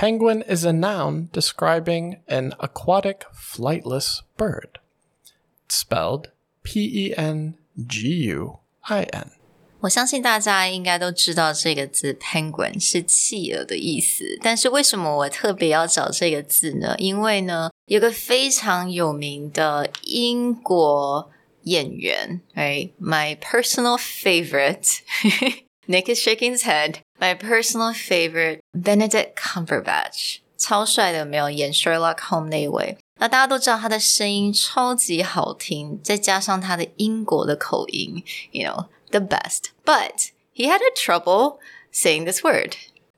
Penguin is a noun describing an aquatic flightless bird. It's spelled P E N G U I N. 我相信大家应该都知道这个字 “penguin” 是企鹅的意思，但是为什么我特别要找这个字呢？因为呢，有个非常有名的英国演员，right? My personal favorite. Nick is shaking his head. My personal favorite, Benedict Cumberbatch，超帅的，有没有演 Sherlock Holmes 那一位？那大家都知道他的声音超级好听，再加上他的英国的口音，you know the best. But he had a trouble saying this word.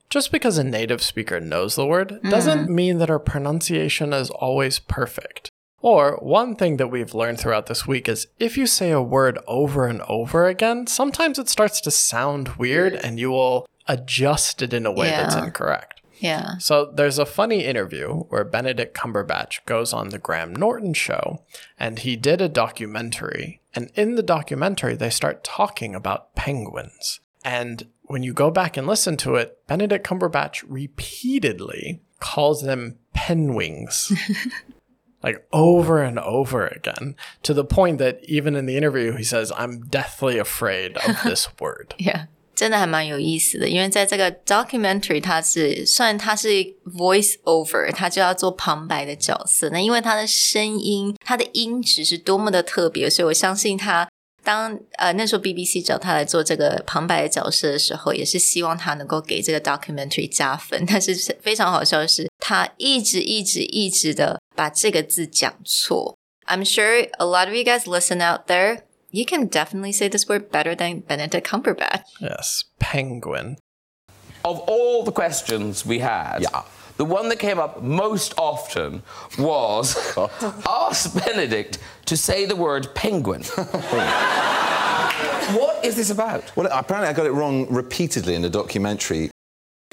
Just because a native speaker knows the word doesn't mean that our pronunciation is always perfect. Or, one thing that we've learned throughout this week is if you say a word over and over again, sometimes it starts to sound weird and you will adjust it in a way that's Yeah. incorrect. Yeah. So there's a funny interview where Benedict Cumberbatch goes on the Graham Norton show and he did a documentary. And in the documentary, they start talking about penguins. And when you go back and listen to it, Benedict Cumberbatch repeatedly calls them penwings. like over and over again, to the point that even in the interview, he says, I'm deathly afraid of this word. Yeah，真的还蛮有意思的，因为在这个 documentary，它是虽然它是 voice over，它就要做旁白的角色。那因为他的声音，他的音质是多么的特别，所以我相信他当呃那时候 BBC 找他来做这个旁白的角色的时候，也是希望他能够给这个 documentary 加分。但是非常好笑的是， 他一直一直一直的把这个字讲错。I'm sure a lot of you guys listen out there. You can definitely say this word better than Benedict Cumberbatch. Yes, penguin. of all the questions we had, the one that came up most often was ask Benedict to say the word penguin. what is this about? Well, apparently I got it wrong repeatedly in the documentary.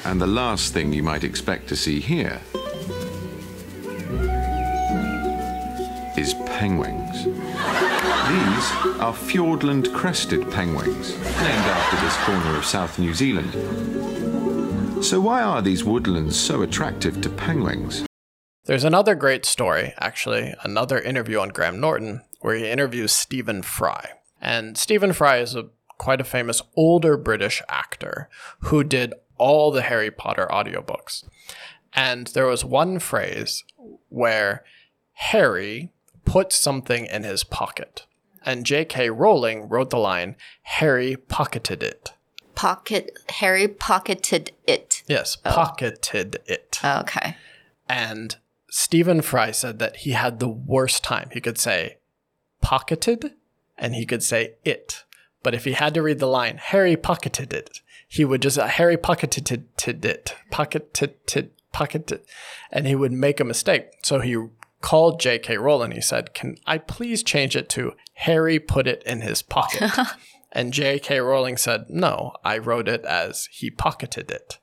and the last thing you might expect to see here is penguins. These are Fiordland crested penguins, named after this corner of South New Zealand. So, why are these woodlands so attractive to penguins? There's another great story, actually, another interview on Graham Norton, where he interviews Stephen Fry. And Stephen Fry is a quite a famous older British actor who did all the Harry Potter audiobooks. And there was one phrase where Harry put something in his pocket. And J.K. Rowling wrote the line, Harry pocketed it. Pocket Harry pocketed it. Yes, oh. pocketed it. Oh, okay. And Stephen Fry said that he had the worst time. He could say pocketed and he could say it. But if he had to read the line, Harry pocketed it, he would just, uh, Harry pocketed it, pocketed, pocketed, it," and he would make a mistake. So he called J.K. Rowling. He said, Can I please change it to Harry put it in his pocket? and J.K. Rowling said, No, I wrote it as he pocketed it.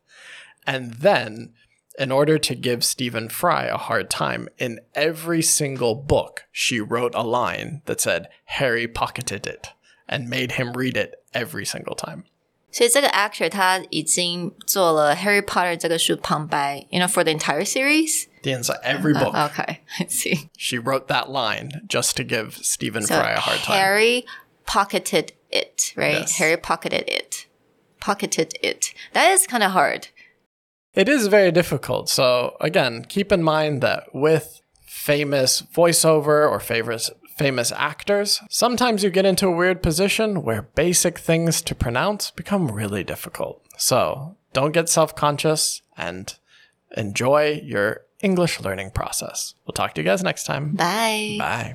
And then, in order to give Stephen Fry a hard time, in every single book, she wrote a line that said, Harry pocketed it, and made him read it every single time. 所以这个 actor 他已经做了 Harry Potter 这个书旁白，you know for the entire series. The inside, every book, Okay, I see. she wrote that line just to give Stephen So Fry a hard time. Harry pocketed it, right? Yes. Harry pocketed it. Pocketed it. That is kind of hard. It is very difficult. So again, keep in mind that with famous voiceover or famous famous actors, sometimes you get into a weird position where basic things to pronounce become really difficult. So don't get self-conscious and enjoy your English learning process. We'll talk to you guys next time. Bye. Bye.